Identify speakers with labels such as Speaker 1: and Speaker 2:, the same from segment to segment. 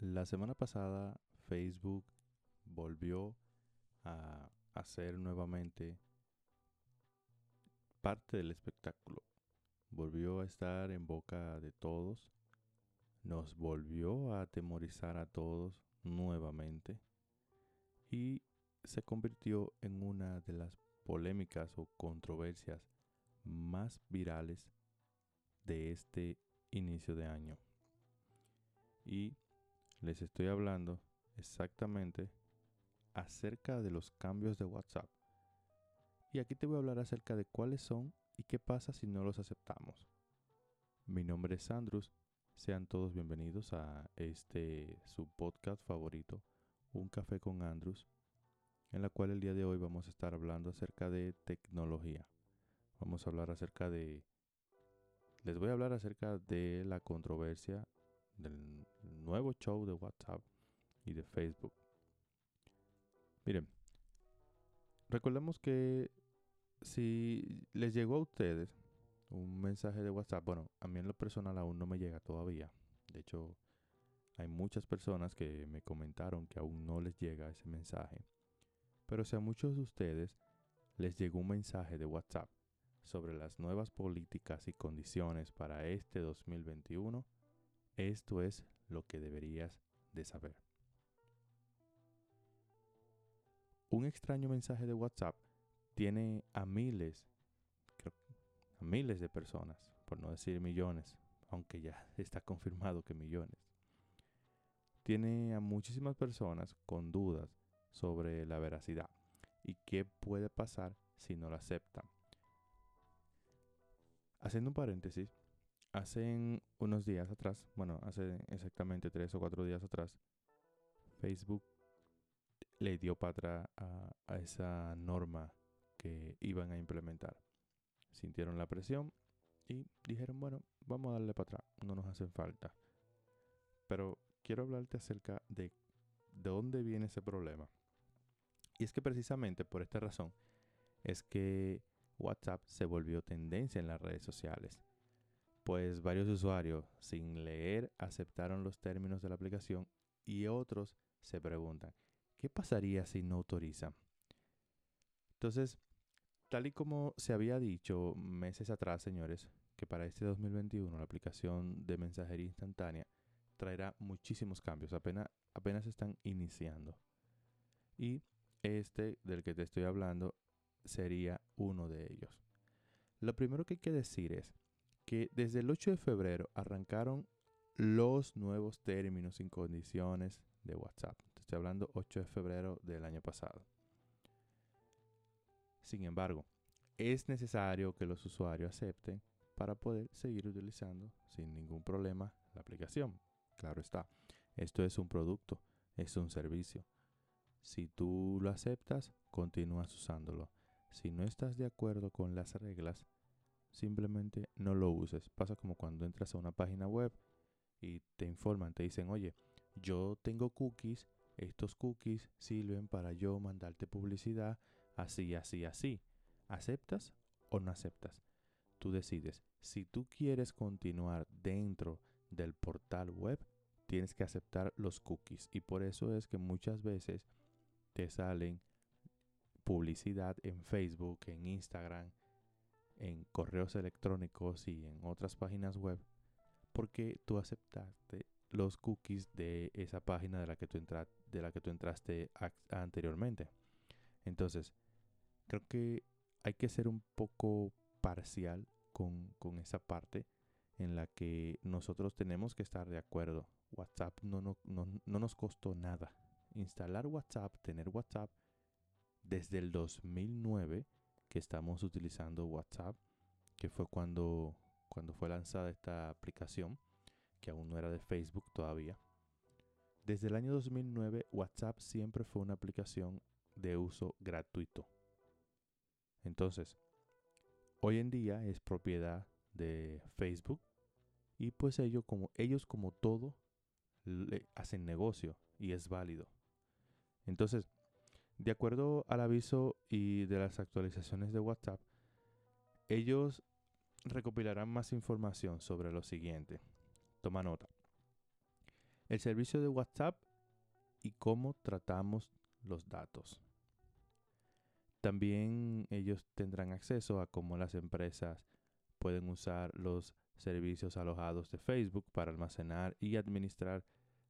Speaker 1: La semana pasada Facebook volvió a hacer nuevamente parte del espectáculo. Volvió a estar en boca de todos. Nos volvió a atemorizar a todos nuevamente. Y se convirtió en una de las polémicas o controversias más virales de este inicio de año. Y les estoy hablando exactamente acerca de los cambios de WhatsApp. Y aquí te voy a hablar acerca de cuáles son y qué pasa si no los aceptamos. Mi nombre es Andrus. Sean todos bienvenidos a este su podcast favorito, Un café con Andrus, en la cual el día de hoy vamos a estar hablando acerca de tecnología. Vamos a hablar acerca de les voy a hablar acerca de la controversia del nuevo show de WhatsApp y de Facebook. Miren, recordemos que si les llegó a ustedes un mensaje de WhatsApp, bueno, a mí en lo personal aún no me llega todavía. De hecho, hay muchas personas que me comentaron que aún no les llega ese mensaje. Pero si a muchos de ustedes les llegó un mensaje de WhatsApp sobre las nuevas políticas y condiciones para este 2021, esto es lo que deberías de saber. Un extraño mensaje de WhatsApp tiene a miles, a miles de personas, por no decir millones, aunque ya está confirmado que millones. Tiene a muchísimas personas con dudas sobre la veracidad y qué puede pasar si no la aceptan. Haciendo un paréntesis, hace unos días atrás, bueno, hace exactamente tres o cuatro días atrás, Facebook le dio para a, a esa norma que iban a implementar. Sintieron la presión y dijeron, bueno, vamos a darle para atrás, no nos hacen falta. Pero quiero hablarte acerca de, de dónde viene ese problema. Y es que precisamente por esta razón es que WhatsApp se volvió tendencia en las redes sociales. Pues varios usuarios sin leer aceptaron los términos de la aplicación y otros se preguntan, ¿qué pasaría si no autorizan? Entonces, Tal y como se había dicho meses atrás, señores, que para este 2021 la aplicación de mensajería instantánea traerá muchísimos cambios, apenas, apenas están iniciando. Y este del que te estoy hablando sería uno de ellos. Lo primero que hay que decir es que desde el 8 de febrero arrancaron los nuevos términos y condiciones de WhatsApp. Estoy hablando 8 de febrero del año pasado. Sin embargo, es necesario que los usuarios acepten para poder seguir utilizando sin ningún problema la aplicación. Claro está, esto es un producto, es un servicio. Si tú lo aceptas, continúas usándolo. Si no estás de acuerdo con las reglas, simplemente no lo uses. Pasa como cuando entras a una página web y te informan, te dicen, oye, yo tengo cookies, estos cookies sirven para yo mandarte publicidad así, así, así. ¿Aceptas o no aceptas? Tú decides. Si tú quieres continuar dentro del portal web, tienes que aceptar los cookies. Y por eso es que muchas veces te salen publicidad en Facebook, en Instagram, en correos electrónicos y en otras páginas web. Porque tú aceptaste los cookies de esa página de la que tú, de la que tú entraste anteriormente. Entonces, creo que hay que ser un poco parcial con, esa parte en la que nosotros tenemos que estar de acuerdo. WhatsApp no, no, no nos costó nada. Instalar WhatsApp, tener WhatsApp, desde el 2009 que estamos utilizando WhatsApp, que fue cuando, cuando fue lanzada esta aplicación, que aún no era de Facebook todavía. Desde el año 2009 WhatsApp siempre fue una aplicación de uso gratuito. Entonces, hoy en día es propiedad de Facebook y pues ellos como, ellos como todo hacen negocio y es válido. Entonces, de acuerdo al aviso y de las actualizaciones de WhatsApp, ellos recopilarán más información sobre lo siguiente. Toma nota. El servicio de WhatsApp y cómo tratamos los datos. También ellos tendrán acceso a cómo las empresas pueden usar los servicios alojados de Facebook para almacenar y administrar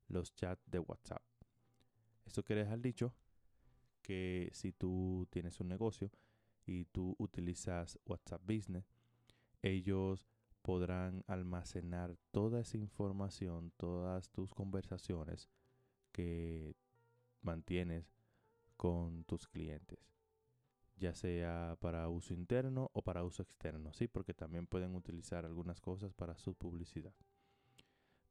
Speaker 1: los chats de WhatsApp. Esto quiere dejar dicho que si tú tienes un negocio y tú utilizas WhatsApp Business, ellos podrán almacenar toda esa información, todas tus conversaciones que mantienes con tus clientes, ya sea para uso interno o para uso externo, sí, porque también pueden utilizar algunas cosas para su publicidad.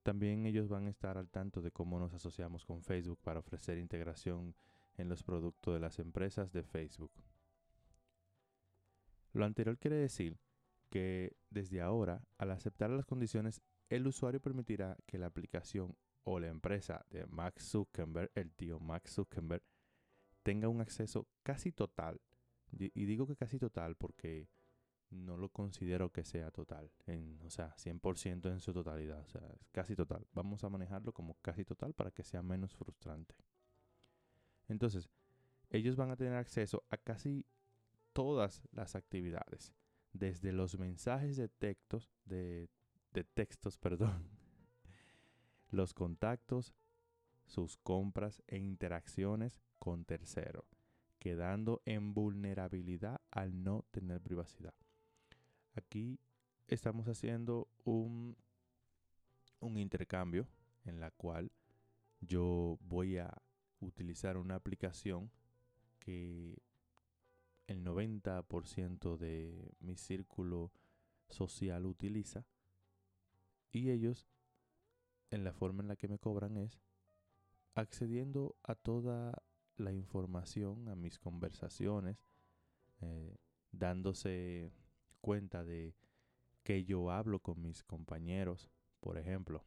Speaker 1: También ellos van a estar al tanto de cómo nos asociamos con Facebook para ofrecer integración en los productos de las empresas de Facebook. Lo anterior quiere decir que desde ahora, al aceptar las condiciones, el usuario permitirá que la aplicación o la empresa de Max Zuckerberg, el tío Max Zuckerberg, tenga un acceso casi total. Y digo que casi total porque no lo considero que sea total, en, o sea, 100% en su totalidad, o sea, casi total. Vamos a manejarlo como casi total para que sea menos frustrante. Entonces, ellos van a tener acceso a casi todas las actividades, desde los mensajes de textos, de, textos, perdón, los contactos, sus compras e interacciones con terceros, quedando en vulnerabilidad al no tener privacidad. Aquí estamos haciendo un, un intercambio en la cual yo voy a utilizar una aplicación que el 90% de mi círculo social utiliza y ellos en la forma en la que me cobran es accediendo a toda la información, a mis conversaciones, eh, dándose cuenta de que yo hablo con mis compañeros, por ejemplo.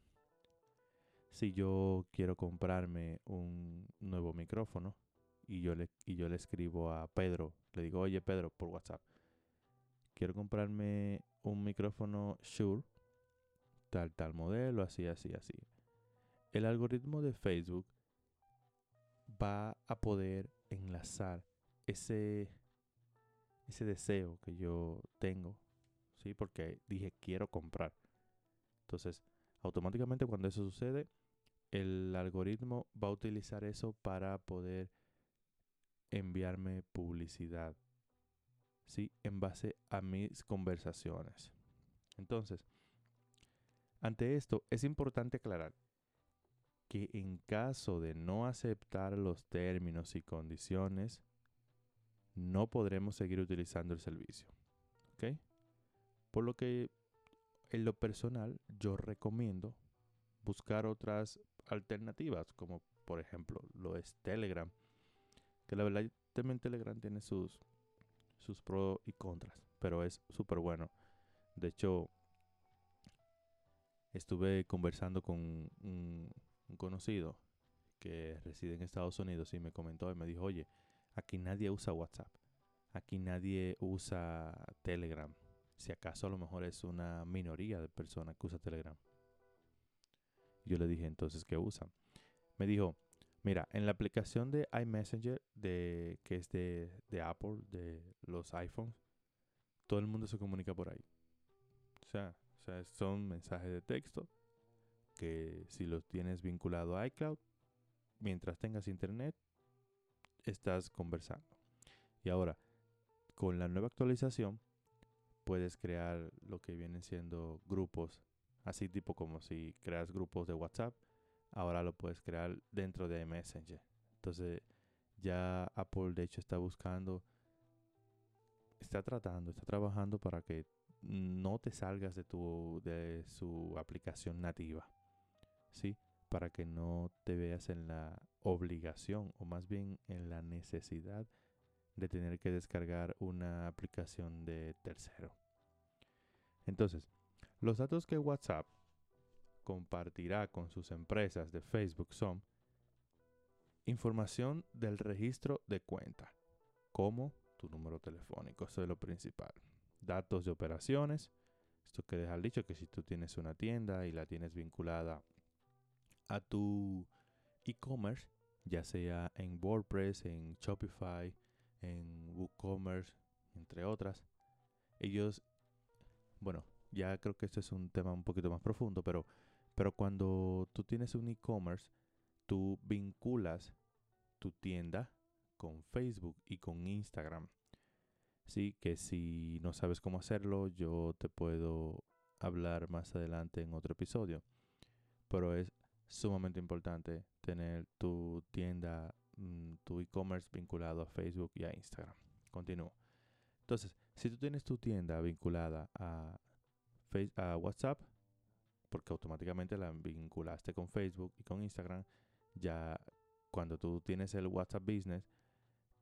Speaker 1: Si yo quiero comprarme un nuevo micrófono y yo le, y yo le escribo a Pedro, le digo, oye Pedro, por WhatsApp, quiero comprarme un micrófono Shure, tal, tal modelo, así, así, así. El algoritmo de Facebook va a poder enlazar ese, ese deseo que yo tengo, ¿sí? Porque dije quiero comprar. Entonces, automáticamente cuando eso sucede, el algoritmo va a utilizar eso para poder enviarme publicidad, ¿sí? En base a mis conversaciones. Entonces, ante esto, es importante aclarar que en caso de no aceptar los términos y condiciones, no podremos seguir utilizando el servicio. ¿Ok? Por lo que en lo personal yo recomiendo buscar otras alternativas, como por ejemplo lo es Telegram, que la verdad también Telegram tiene sus, sus pros y contras, pero es súper bueno. De hecho, estuve conversando con un, un conocido que reside en Estados Unidos y me comentó y me dijo, oye, aquí nadie usa WhatsApp, aquí nadie usa Telegram. Si acaso a lo mejor es una minoría de personas que usa Telegram. Yo le dije entonces, ¿qué usan? Me dijo, mira, en la aplicación de iMessenger, de, que es de, de Apple, de los iPhones, todo el mundo se comunica por ahí. O sea, o sea, son mensajes de texto que si los tienes vinculado a iCloud, mientras tengas internet, estás conversando. Y ahora, con la nueva actualización, puedes crear lo que vienen siendo grupos, así tipo como si creas grupos de WhatsApp, ahora lo puedes crear dentro de Messenger. Entonces, ya Apple de hecho está buscando, está tratando, está trabajando para que no te salgas de tu de su aplicación nativa. ¿sí? Para que no te veas en la obligación o más bien en la necesidad de tener que descargar una aplicación de tercero. Entonces, los datos que WhatsApp compartirá con sus empresas de Facebook son información del registro de cuenta, como tu número telefónico, eso es lo principal. Datos de operaciones, esto que deja dicho que si tú tienes una tienda y la tienes vinculada a tu e-commerce, ya sea en WordPress, en Shopify, en WooCommerce, entre otras. Ellos, bueno, ya creo que este es un tema un poquito más profundo, pero, pero cuando tú tienes un e-commerce, tú vinculas tu tienda con Facebook y con Instagram. Sí, que si no sabes cómo hacerlo, yo te puedo hablar más adelante en otro episodio. Pero es sumamente importante tener tu tienda, mm, tu e-commerce vinculado a Facebook y a Instagram. Continúo. Entonces, si tú tienes tu tienda vinculada a, a WhatsApp, porque automáticamente la vinculaste con Facebook y con Instagram, ya cuando tú tienes el WhatsApp Business,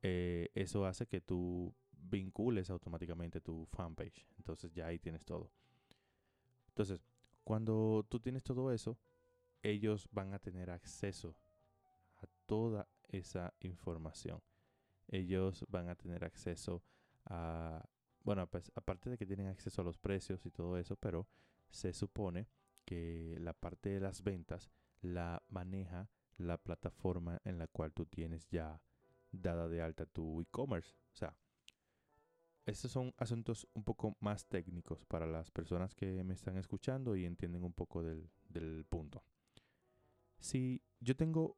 Speaker 1: eh, eso hace que tú vincules automáticamente tu fanpage. Entonces ya ahí tienes todo. Entonces, cuando tú tienes todo eso, ellos van a tener acceso a toda esa información. Ellos van a tener acceso a, bueno, pues, aparte de que tienen acceso a los precios y todo eso, pero se supone que la parte de las ventas la maneja la plataforma en la cual tú tienes ya dada de alta tu e-commerce. O sea, estos son asuntos un poco más técnicos para las personas que me están escuchando y entienden un poco del, del punto. Si yo tengo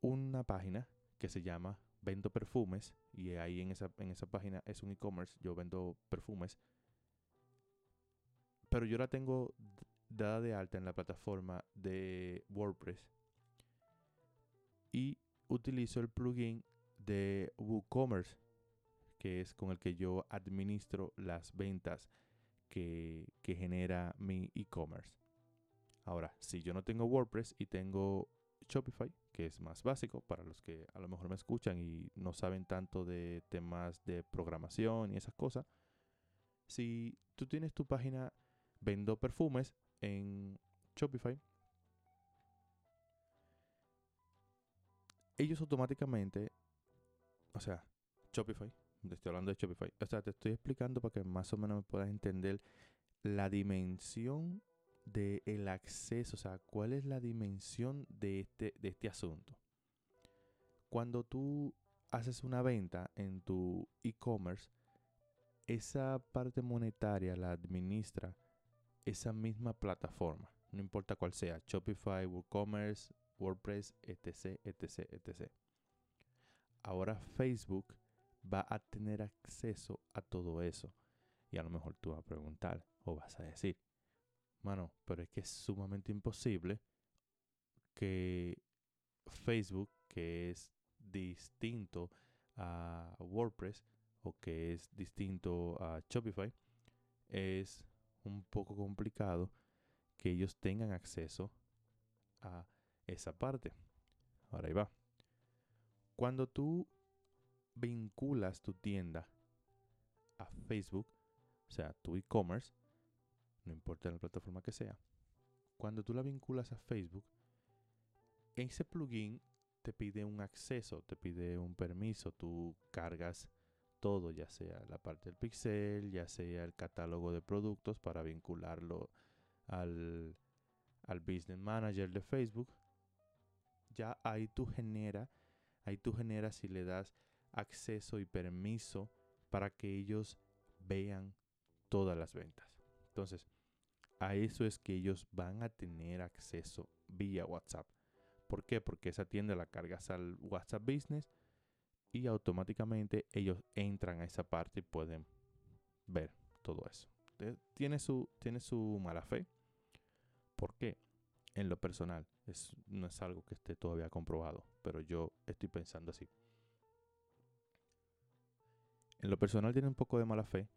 Speaker 1: una página que se llama Vendo Perfumes y ahí en esa, en esa página es un e-commerce, yo vendo perfumes, pero yo la tengo dada de alta en la plataforma de WordPress y utilizo el plugin de WooCommerce, que es con el que yo administro las ventas que, que genera mi e-commerce. Ahora, si yo no tengo WordPress y tengo Shopify, que es más básico para los que a lo mejor me escuchan y no saben tanto de temas de programación y esas cosas, si tú tienes tu página Vendo Perfumes en Shopify, ellos automáticamente, o sea, Shopify, estoy hablando de Shopify, o sea, te estoy explicando para que más o menos me puedas entender la dimensión del acceso, o sea, cuál es la dimensión de este, de este asunto. Cuando tú haces una venta en tu e-commerce, esa parte monetaria la administra esa misma plataforma, no importa cuál sea, Shopify, WooCommerce, WordPress, etc, etc, etc. Ahora Facebook va a tener acceso a todo eso. Y a lo mejor tú vas a preguntar o vas a decir, mano, pero es que es sumamente imposible que Facebook, que es distinto a WordPress o que es distinto a Shopify, es un poco complicado que ellos tengan acceso a esa parte. Ahora ahí va. Cuando tú vinculas tu tienda a Facebook, o sea, tu e-commerce, no importa la plataforma que sea, cuando tú la vinculas a Facebook, ese plugin te pide un acceso, te pide un permiso, tú cargas todo, ya sea la parte del pixel, ya sea el catálogo de productos para vincularlo al, al Business Manager de Facebook. Ya ahí tú genera, ahí tú generas si le das acceso y permiso para que ellos vean todas las ventas. Entonces, a eso es que ellos van a tener acceso vía WhatsApp. ¿Por qué? Porque esa tienda la cargas al WhatsApp Business y automáticamente ellos entran a esa parte y pueden ver todo eso. Tiene su, tiene su mala fe. ¿Por qué? en lo personal. Es, no es algo que esté todavía comprobado, pero yo estoy pensando así. En lo personal tiene un poco de mala fe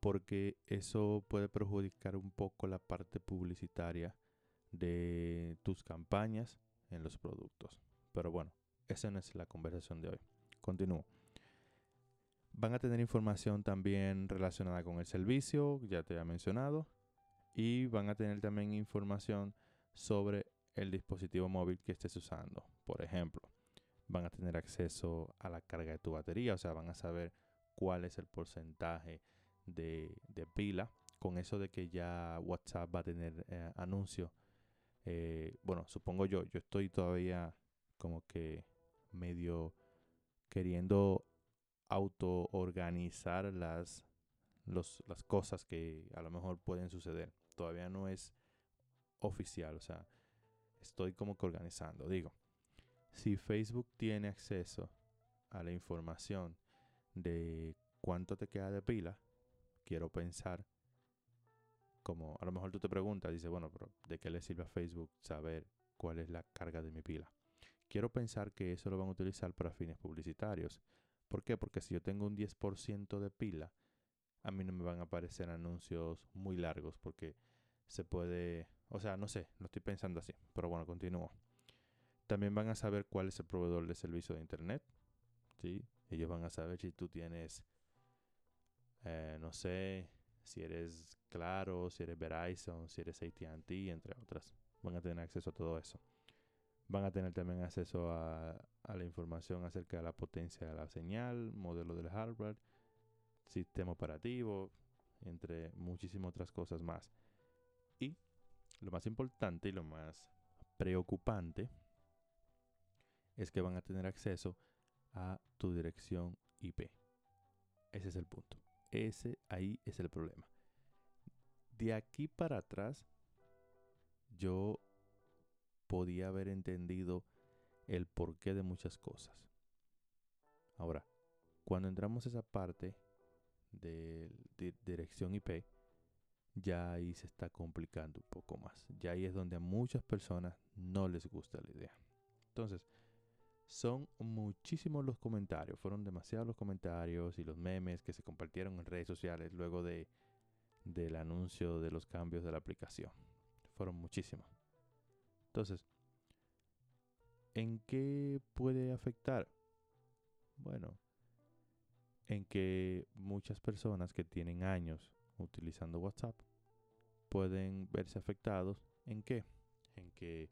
Speaker 1: porque eso puede perjudicar un poco la parte publicitaria de tus campañas en los productos. Pero bueno, esa no es la conversación de hoy. Continúo. Van a tener información también relacionada con el servicio, ya te había mencionado. Y van a tener también información sobre el dispositivo móvil que estés usando. Por ejemplo, van a tener acceso a la carga de tu batería, o sea, van a saber cuál es el porcentaje de, pila. Con eso de que ya WhatsApp va a tener eh, anuncios eh, bueno, supongo yo, yo estoy todavía como que medio queriendo auto-organizar las, las cosas que a lo mejor pueden suceder. Todavía no es oficial, o sea, estoy como que organizando. Digo, si Facebook tiene acceso a la información de cuánto te queda de pila, quiero pensar como a lo mejor tú te preguntas, dice, bueno, pero ¿de qué le sirve a Facebook saber cuál es la carga de mi pila? Quiero pensar que eso lo van a utilizar para fines publicitarios. ¿Por qué? Porque si yo tengo un 10% de pila, a mí no me van a aparecer anuncios muy largos porque se puede, o sea, no sé, no estoy pensando así, pero bueno, continúo. También van a saber cuál es el proveedor de servicio de internet, ¿sí? Ellos van a saber si tú tienes, eh, no sé, si eres Claro, si eres Verizon, si eres ATT, entre otras. Van a tener acceso a todo eso. Van a tener también acceso a, a la información acerca de la potencia de la señal, modelo del hardware, sistema operativo, entre muchísimas otras cosas más. Y lo más importante y lo más preocupante es que van a tener acceso a tu dirección IP. Ese es el punto. Ese ahí es el problema. De aquí para atrás, yo podía haber entendido el porqué de muchas cosas. Ahora, cuando entramos a esa parte de, dirección IP, ya ahí se está complicando un poco más. Ya ahí es donde a muchas personas no les gusta la idea. Entonces, son muchísimos los comentarios, fueron demasiados los comentarios y los memes que se compartieron en redes sociales luego de, del anuncio de los cambios de la aplicación. Fueron muchísimos. Entonces, ¿en qué puede afectar? Bueno, en que muchas personas que tienen años utilizando WhatsApp pueden verse afectados. ¿En qué? En que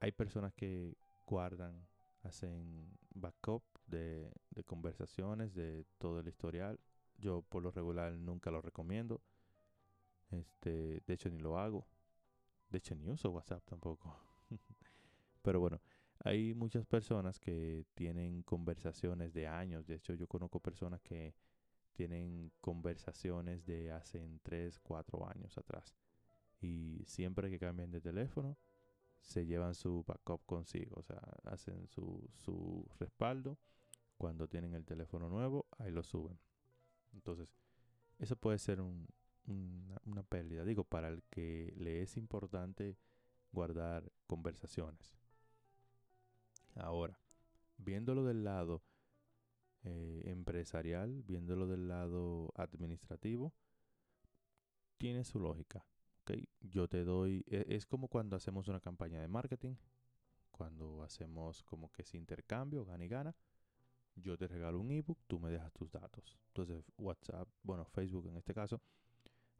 Speaker 1: hay personas que guardan, hacen backup de, conversaciones, de todo el historial. Yo por lo regular nunca lo recomiendo. Este, de hecho ni lo hago. De hecho ni uso WhatsApp tampoco. Pero bueno, hay muchas personas que tienen conversaciones de años. De hecho yo conozco personas que tienen conversaciones de hace 3, 4 años atrás. Y siempre que cambian de teléfono, se llevan su backup consigo, o sea, hacen su, su respaldo. Cuando tienen el teléfono nuevo, ahí lo suben. Entonces, eso puede ser un, una, una pérdida. Digo, para el que le es importante guardar conversaciones. Ahora, viéndolo del lado eh, empresarial, viéndolo del lado administrativo, tiene su lógica. Yo te doy, e, es como cuando hacemos una campaña de marketing, cuando hacemos como que ese intercambio, gana y gana. Yo te regalo un ebook, tú me dejas tus datos. Entonces WhatsApp, bueno, Facebook en este caso,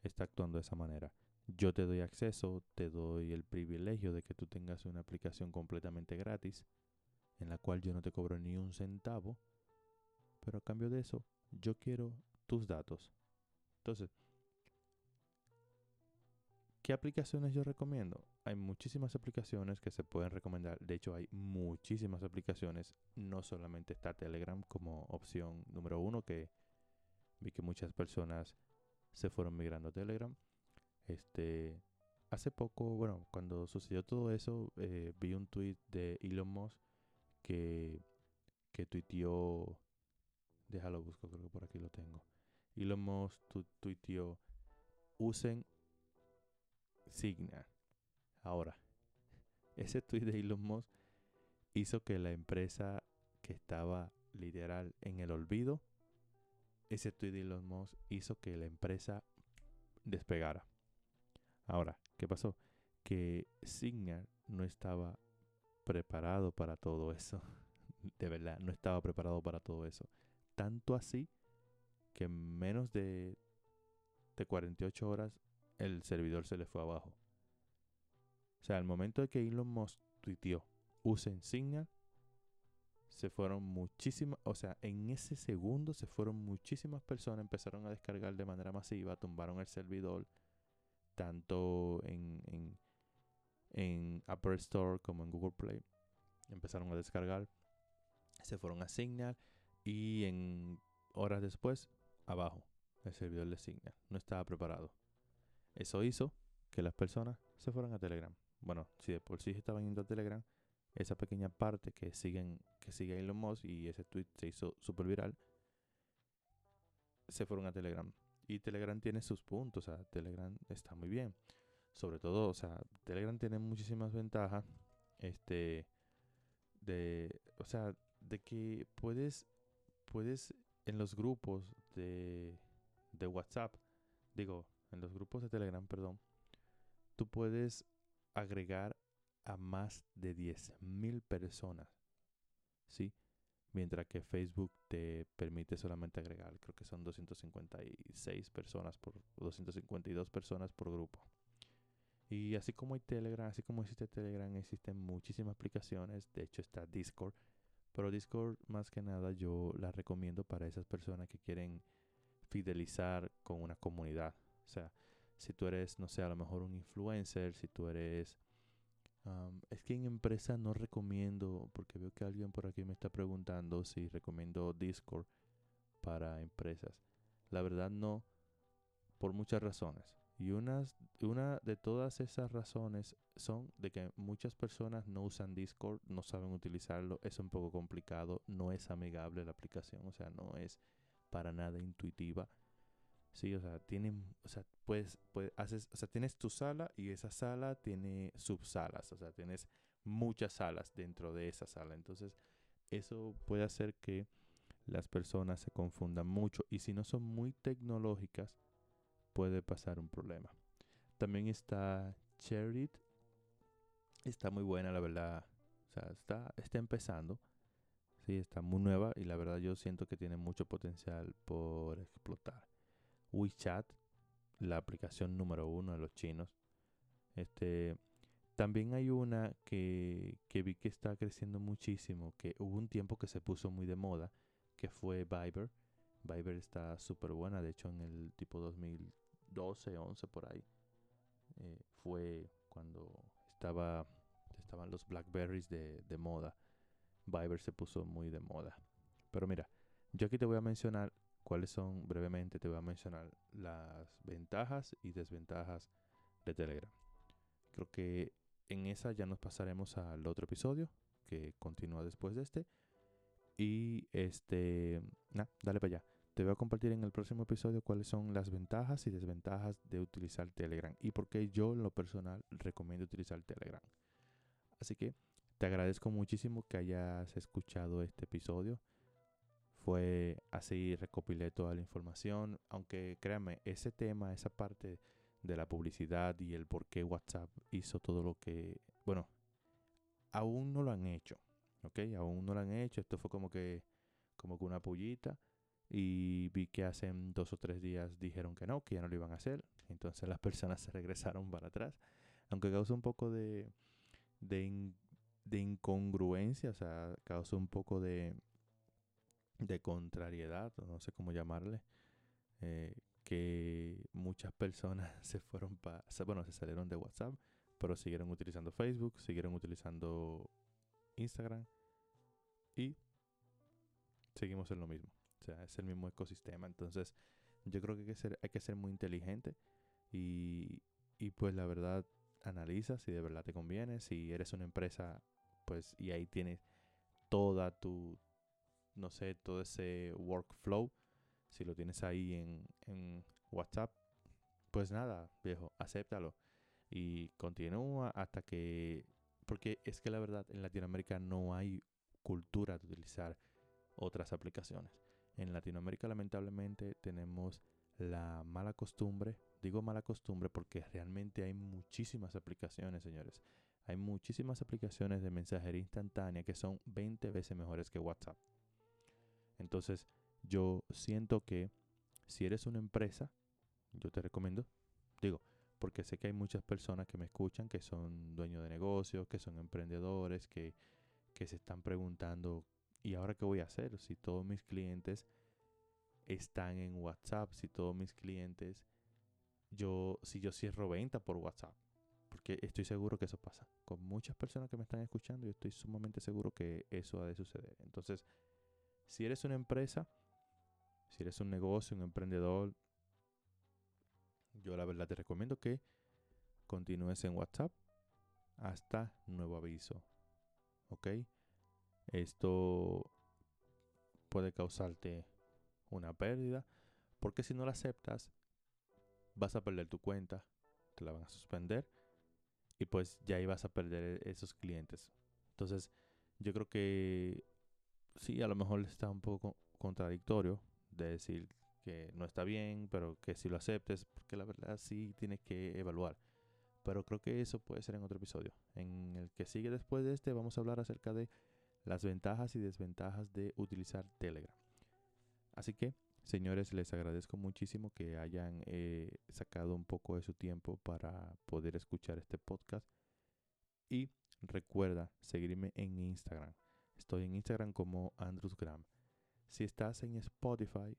Speaker 1: está actuando de esa manera. Yo te doy acceso, te doy el privilegio de que tú tengas una aplicación completamente gratis, en la cual yo no te cobro ni un centavo, pero a cambio de eso, yo quiero tus datos. Entonces, ¿Qué aplicaciones yo recomiendo? Hay muchísimas aplicaciones que se pueden recomendar. De hecho, hay muchísimas aplicaciones. No solamente está Telegram como opción número uno, que vi que muchas personas se fueron migrando a Telegram. Este, hace poco, bueno, cuando sucedió todo eso, eh, vi un tweet de Elon Musk que, que tuiteó. Déjalo busco, creo que por aquí lo tengo. Elon Musk tuiteó: usen Signal. Ahora, ese tweet de Elon Musk hizo que la empresa que estaba literal en el olvido, ese tweet de Elon Musk hizo que la empresa despegara. Ahora, ¿qué pasó? Que Signal no estaba preparado para todo eso. De verdad, no estaba preparado para todo eso. Tanto así que en menos de, de 48 horas el servidor se le fue abajo. O sea, al momento de que Elon Musk tuiteó, usen Signal, se fueron muchísimas, o sea, en ese segundo se fueron muchísimas personas, empezaron a descargar de manera masiva, tumbaron el servidor, tanto en, en Apple Store como en Google Play. Empezaron a descargar, se fueron a Signal y en horas después, abajo, el servidor de Signal. No estaba preparado. Eso hizo que las personas se fueran a Telegram. Bueno, si de por sí estaban yendo a Telegram, esa pequeña parte que siguen que sigue Elon Musk y ese tweet se hizo súper viral, se fueron a Telegram. Y Telegram tiene sus puntos, o sea, Telegram está muy bien. Sobre todo, o sea, Telegram tiene muchísimas ventajas. Este, de, o sea, de que puedes, puedes en los grupos de, de WhatsApp, digo, en los grupos de Telegram, perdón, tú puedes agregar a más de 10.000 personas, ¿sí? Mientras que Facebook te permite solamente agregar, creo que son 256 personas por 252 personas por grupo. Y así como hay Telegram, así como existe Telegram, existen muchísimas aplicaciones. De hecho está Discord. Pero Discord más que nada yo la recomiendo para esas personas que quieren fidelizar con una comunidad. O sea, si tú eres, no sé, a lo mejor un influencer, si tú eres... es que en empresa no recomiendo, porque veo que alguien por aquí me está preguntando si recomiendo Discord para empresas. La verdad no, por muchas razones. Y unas, una de todas esas razones son de que muchas personas no usan Discord, no saben utilizarlo, es un poco complicado, no es amigable la aplicación, o sea, no es para nada intuitiva. Sí, o sea, tienen, o sea, pues, pues haces, o sea, tienes tu sala y esa sala tiene subsalas, o sea, tienes muchas salas dentro de esa sala. Entonces, eso puede hacer que las personas se confundan mucho y si no son muy tecnológicas, puede pasar un problema. También está Cherit. Está muy buena, la verdad. O sea, está, está empezando. Sí, está muy nueva y la verdad yo siento que tiene mucho potencial por explotar. WeChat, la aplicación número uno de los chinos. Este, también hay una que, que vi que está creciendo muchísimo, que hubo un tiempo que se puso muy de moda, que fue Viber. Viber está súper buena, de hecho en el tipo 2012, 11 por ahí, eh, fue cuando estaba, estaban los Blackberries de, de moda. Viber se puso muy de moda. Pero mira, yo aquí te voy a mencionar cuáles son, brevemente te voy a mencionar las ventajas y desventajas de Telegram. Creo que en esa ya nos pasaremos al otro episodio que continúa después de este. Y este, nada, dale para allá. Te voy a compartir en el próximo episodio cuáles son las ventajas y desventajas de utilizar Telegram y por qué yo en lo personal recomiendo utilizar Telegram. Así que te agradezco muchísimo que hayas escuchado este episodio fue así, recopilé toda la información, aunque créanme, ese tema, esa parte de la publicidad y el por qué WhatsApp hizo todo lo que, bueno, aún no lo han hecho, ¿ok? Aún no lo han hecho, esto fue como que, como que una pullita y vi que hace dos o tres días dijeron que no, que ya no lo iban a hacer, entonces las personas se regresaron para atrás, aunque causó un poco de, de, de incongruencia, o sea, causó un poco de de contrariedad, no sé cómo llamarle, eh, que muchas personas se fueron para, bueno, se salieron de WhatsApp, pero siguieron utilizando Facebook, siguieron utilizando Instagram y seguimos en lo mismo. O sea, es el mismo ecosistema. Entonces, yo creo que hay que ser, hay que ser muy inteligente y, y pues la verdad analiza si de verdad te conviene. Si eres una empresa, pues y ahí tienes toda tu, no sé, todo ese workflow, si lo tienes ahí en, en WhatsApp, pues nada, viejo, acéptalo y continúa hasta que, porque es que la verdad en Latinoamérica no hay cultura de utilizar otras aplicaciones. En Latinoamérica lamentablemente tenemos la mala costumbre, digo mala costumbre porque realmente hay muchísimas aplicaciones, señores. Hay muchísimas aplicaciones de mensajería instantánea que son 20 veces mejores que WhatsApp. Entonces, yo siento que si eres una empresa, yo te recomiendo, digo, porque sé que hay muchas personas que me escuchan que son dueños de negocios, que son emprendedores, que, que se están preguntando, ¿y ahora qué voy a hacer? Si todos mis clientes están en WhatsApp, si todos mis clientes, yo, si yo cierro venta por WhatsApp, Porque estoy seguro que eso pasa. Con muchas personas que me están escuchando, yo estoy sumamente seguro que eso ha de suceder. Entonces, si eres una empresa, si eres un negocio, un emprendedor, yo la verdad te recomiendo que continúes en WhatsApp hasta nuevo aviso. ¿Ok? Esto puede causarte una pérdida, porque si no la aceptas, vas a perder tu cuenta, te la van a suspender y pues ya ahí vas a perder esos clientes. Entonces, yo creo que sí, a lo mejor está un poco contradictorio de decir que no está bien, pero que si lo aceptes, porque la verdad sí tienes que evaluar. Pero creo que eso puede ser en otro episodio. En el que sigue después de este vamos a hablar acerca de las ventajas y desventajas de utilizar Telegram. Así que, señores, les agradezco muchísimo que hayan eh, sacado un poco de su tiempo para poder escuchar este podcast. Y recuerda seguirme en Instagram. Estoy en Instagram como AndrewsGram. Si estás en Spotify,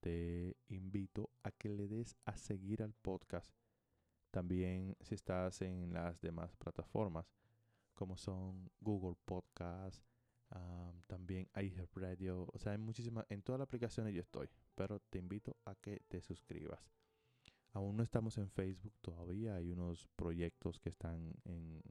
Speaker 1: te invito a que le des a seguir al podcast. También si estás en las demás plataformas, como son Google Podcast, también iHeartRadio, o sea, hay muchísimas, en todas las aplicaciones yo estoy, pero te invito a que te suscribas. Aún no estamos en Facebook todavía, hay unos proyectos que están en,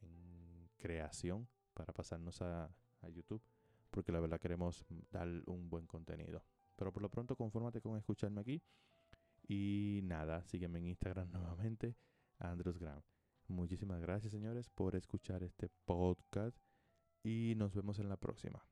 Speaker 1: en creación para pasarnos a, YouTube, porque la verdad queremos dar un buen contenido. Pero por lo pronto, confórmate con escucharme aquí. Y nada, sígueme en Instagram nuevamente, Andros Graham. Muchísimas gracias, señores, por escuchar este podcast y nos vemos en la próxima.